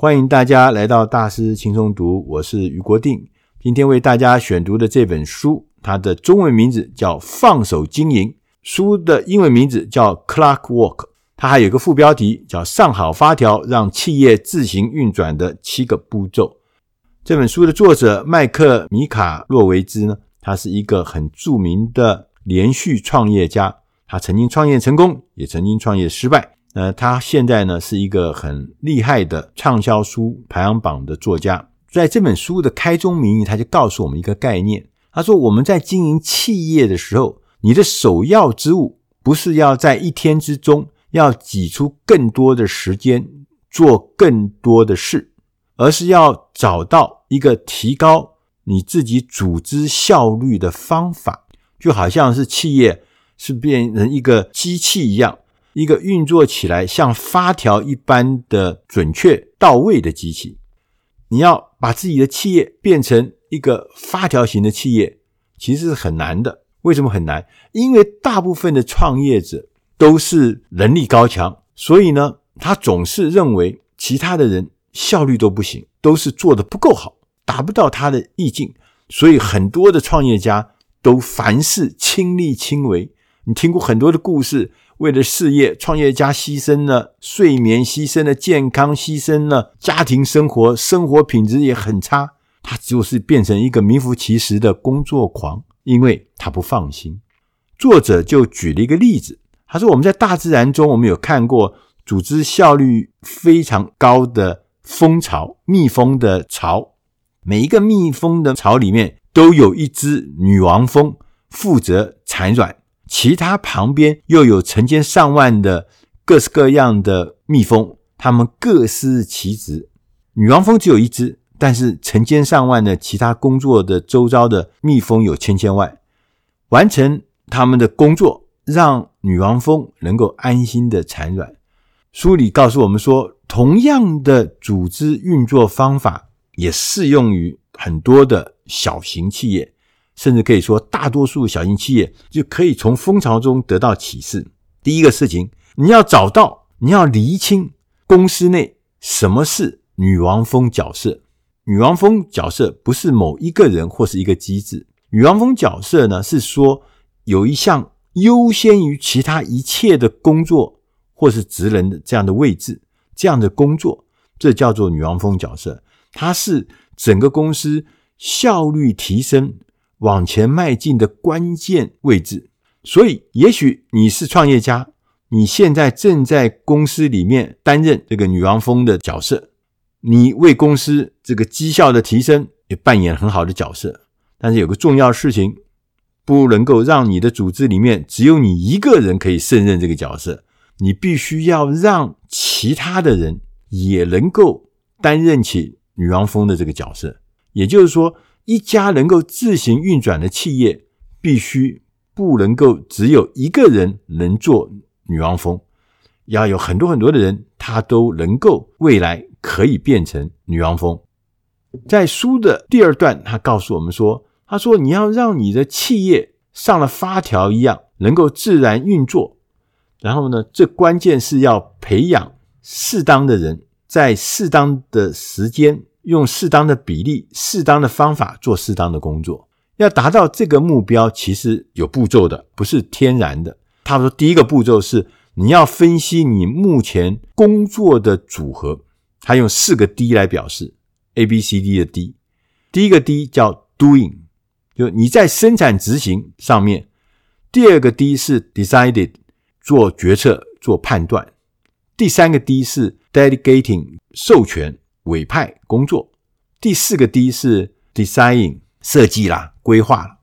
欢迎大家来到大师轻松读，我是余国定。今天为大家选读的这本书，它的中文名字叫《放手经营》，书的英文名字叫《Clockwork》，它还有一个副标题叫“上好发条，让企业自行运转的七个步骤”。这本书的作者麦克米卡洛维兹呢，他是一个很著名的连续创业家，他曾经创业成功，也曾经创业失败。呃，他现在呢是一个很厉害的畅销书排行榜的作家。在这本书的开宗明义，他就告诉我们一个概念。他说：“我们在经营企业的时候，你的首要之务不是要在一天之中要挤出更多的时间做更多的事，而是要找到一个提高你自己组织效率的方法。就好像是企业是变成一个机器一样。”一个运作起来像发条一般的准确到位的机器，你要把自己的企业变成一个发条型的企业，其实是很难的。为什么很难？因为大部分的创业者都是能力高强，所以呢，他总是认为其他的人效率都不行，都是做得不够好，达不到他的意境。所以很多的创业家都凡事亲力亲为。你听过很多的故事。为了事业，创业家牺牲了睡眠，牺牲了健康，牺牲了家庭生活，生活品质也很差。他就是变成一个名副其实的工作狂，因为他不放心。作者就举了一个例子，他说：“我们在大自然中，我们有看过组织效率非常高的蜂巢，蜜蜂的巢，每一个蜜蜂的巢里面都有一只女王蜂负责产卵。”其他旁边又有成千上万的各式各样的蜜蜂，它们各司其职。女王蜂只有一只，但是成千上万的其他工作的周遭的蜜蜂有千千万，完成他们的工作，让女王蜂能够安心的产卵。书里告诉我们说，同样的组织运作方法也适用于很多的小型企业。甚至可以说，大多数小型企业就可以从蜂巢中得到启示。第一个事情，你要找到，你要厘清公司内什么是女王蜂角色。女王蜂角色不是某一个人或是一个机制，女王蜂角色呢，是说有一项优先于其他一切的工作或是职能的这样的位置，这样的工作，这叫做女王蜂角色。它是整个公司效率提升。往前迈进的关键位置，所以也许你是创业家，你现在正在公司里面担任这个女王蜂的角色，你为公司这个绩效的提升也扮演很好的角色。但是有个重要事情，不能够让你的组织里面只有你一个人可以胜任这个角色，你必须要让其他的人也能够担任起女王蜂的这个角色，也就是说。一家能够自行运转的企业，必须不能够只有一个人能做女王蜂，要有很多很多的人，他都能够未来可以变成女王蜂。在书的第二段，他告诉我们说：“他说你要让你的企业上了发条一样，能够自然运作。然后呢，这关键是要培养适当的人，在适当的时间。”用适当的比例、适当的方法做适当的工作。要达到这个目标，其实有步骤的，不是天然的。他说，第一个步骤是你要分析你目前工作的组合，他用四个 D 来表示，A、B、C、D 的 D。第一个 D 叫 Doing，就你在生产执行上面。第二个 D 是 Decided，做决策、做判断。第三个 D 是 Delegating，授权。委派工作，第四个 D 是 design 设计啦，规划啦。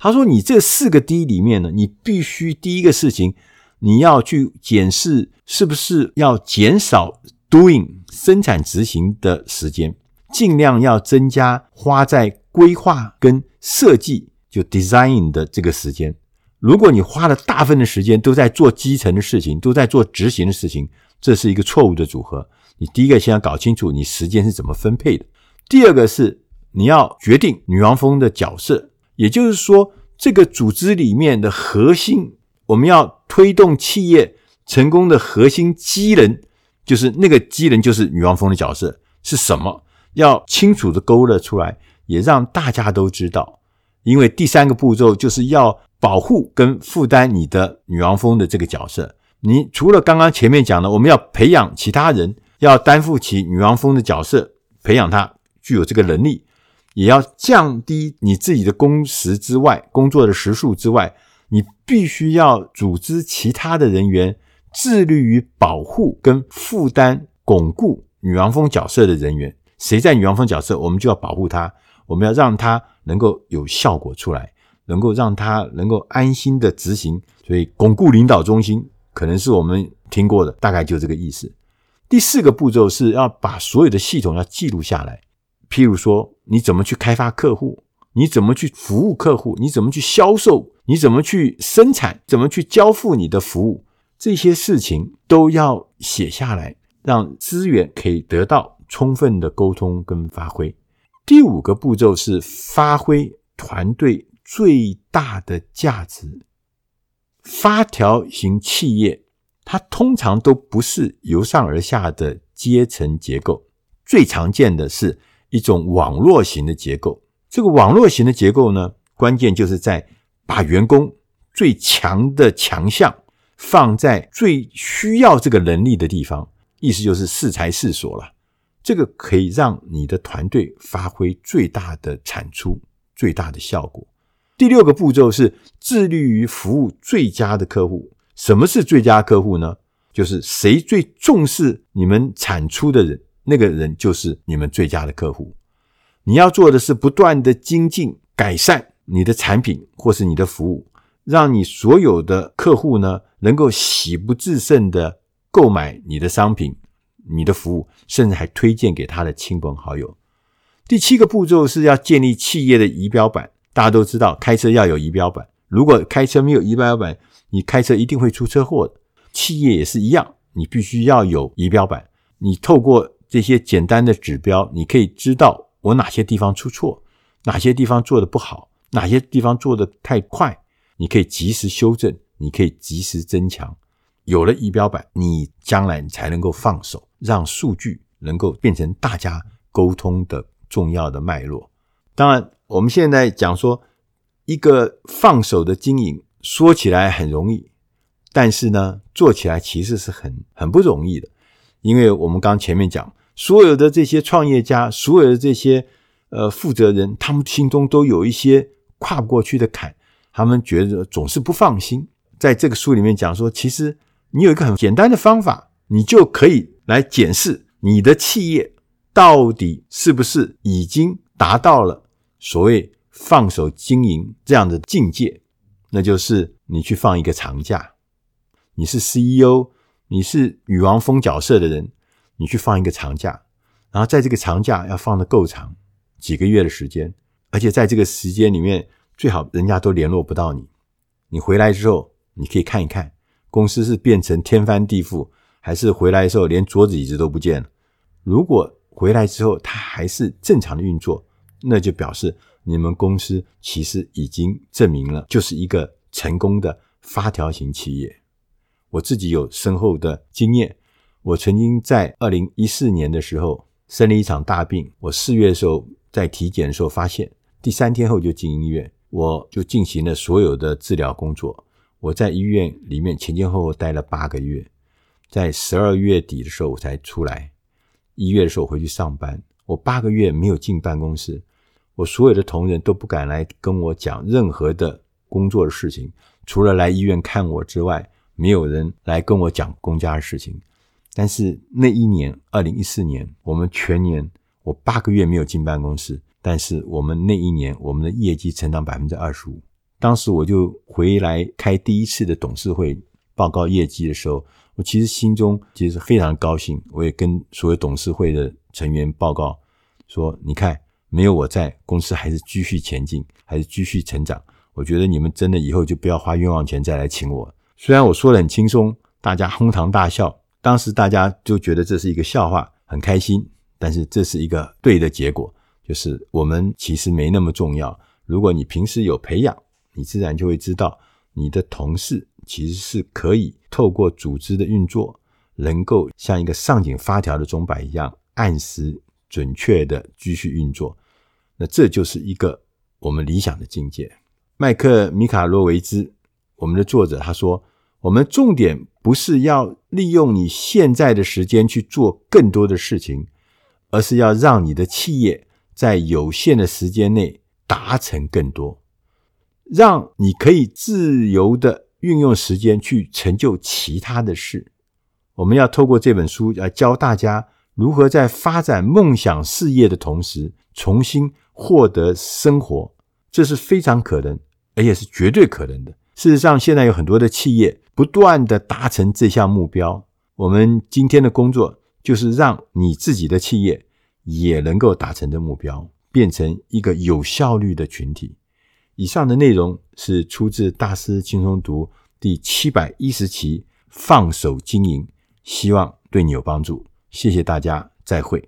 他说：“你这四个 D 里面呢，你必须第一个事情，你要去检视是不是要减少 doing 生产执行的时间，尽量要增加花在规划跟设计就 design 的这个时间。如果你花了大部分的时间都在做基层的事情，都在做执行的事情，这是一个错误的组合。”你第一个先要搞清楚你时间是怎么分配的，第二个是你要决定女王蜂的角色，也就是说，这个组织里面的核心，我们要推动企业成功的核心机能，就是那个机能就是女王蜂的角色，是什么，要清楚的勾勒出来，也让大家都知道。因为第三个步骤就是要保护跟负担你的女王蜂的这个角色。你除了刚刚前面讲的，我们要培养其他人，要担负起女王蜂的角色，培养她具有这个能力，也要降低你自己的工时之外，工作的时数之外，你必须要组织其他的人员，致力于保护跟负担、巩固女王蜂角色的人员。谁在女王蜂角色，我们就要保护他，我们要让他能够有效果出来，能够让他能够安心的执行。所以，巩固领导中心。可能是我们听过的，大概就这个意思。第四个步骤是要把所有的系统要记录下来，譬如说你怎么去开发客户，你怎么去服务客户，你怎么去销售，你怎么去生产，怎么去交付你的服务，这些事情都要写下来，让资源可以得到充分的沟通跟发挥。第五个步骤是发挥团队最大的价值。发条型企业，它通常都不是由上而下的阶层结构，最常见的是一种网络型的结构。这个网络型的结构呢，关键就是在把员工最强的强项放在最需要这个能力的地方，意思就是适才适所了。这个可以让你的团队发挥最大的产出、最大的效果。第六个步骤是致力于服务最佳的客户。什么是最佳客户呢？就是谁最重视你们产出的人，那个人就是你们最佳的客户。你要做的是不断的精进、改善你的产品或是你的服务，让你所有的客户呢能够喜不自胜的购买你的商品、你的服务，甚至还推荐给他的亲朋好友。第七个步骤是要建立企业的仪表板。大家都知道，开车要有仪表板。如果开车没有仪表板，你开车一定会出车祸的。企业也是一样，你必须要有仪表板。你透过这些简单的指标，你可以知道我哪些地方出错，哪些地方做得不好，哪些地方做得太快，你可以及时修正，你可以及时增强。有了仪表板，你将来你才能够放手，让数据能够变成大家沟通的重要的脉络。当然。我们现在讲说，一个放手的经营，说起来很容易，但是呢，做起来其实是很很不容易的。因为我们刚前面讲，所有的这些创业家，所有的这些呃负责人，他们心中都有一些跨不过去的坎，他们觉得总是不放心。在这个书里面讲说，其实你有一个很简单的方法，你就可以来检视你的企业到底是不是已经达到了。所谓放手经营这样的境界，那就是你去放一个长假。你是 CEO，你是女王蜂角色的人，你去放一个长假，然后在这个长假要放得够长，几个月的时间，而且在这个时间里面，最好人家都联络不到你。你回来之后，你可以看一看公司是变成天翻地覆，还是回来的时候连桌子椅子都不见了。如果回来之后它还是正常的运作，那就表示你们公司其实已经证明了，就是一个成功的发条型企业。我自己有深厚的经验，我曾经在二零一四年的时候生了一场大病，我四月的时候在体检的时候发现，第三天后就进医院，我就进行了所有的治疗工作。我在医院里面前前后后待了八个月，在十二月底的时候我才出来，一月的时候回去上班，我八个月没有进办公室。我所有的同仁都不敢来跟我讲任何的工作的事情，除了来医院看我之外，没有人来跟我讲公家的事情。但是那一年，二零一四年，我们全年我八个月没有进办公室，但是我们那一年我们的业绩成长百分之二十五。当时我就回来开第一次的董事会报告业绩的时候，我其实心中其实非常高兴，我也跟所有董事会的成员报告说：“你看。”没有我在，公司还是继续前进，还是继续成长。我觉得你们真的以后就不要花冤枉钱再来请我。虽然我说得很轻松，大家哄堂大笑，当时大家就觉得这是一个笑话，很开心。但是这是一个对的结果，就是我们其实没那么重要。如果你平时有培养，你自然就会知道，你的同事其实是可以透过组织的运作，能够像一个上紧发条的钟摆一样，按时准确的继续运作。那这就是一个我们理想的境界。麦克米卡洛维兹，我们的作者他说，我们重点不是要利用你现在的时间去做更多的事情，而是要让你的企业在有限的时间内达成更多，让你可以自由的运用时间去成就其他的事。我们要透过这本书来教大家如何在发展梦想事业的同时，重新获得生活。这是非常可能，而且是绝对可能的。事实上，现在有很多的企业不断地达成这项目标。我们今天的工作就是让你自己的企业也能够达成的目标，变成一个有效率的群体。以上的内容是出自《大师轻松读》第七百一十期《放手经营》。希望对你有帮助，谢谢大家，再会。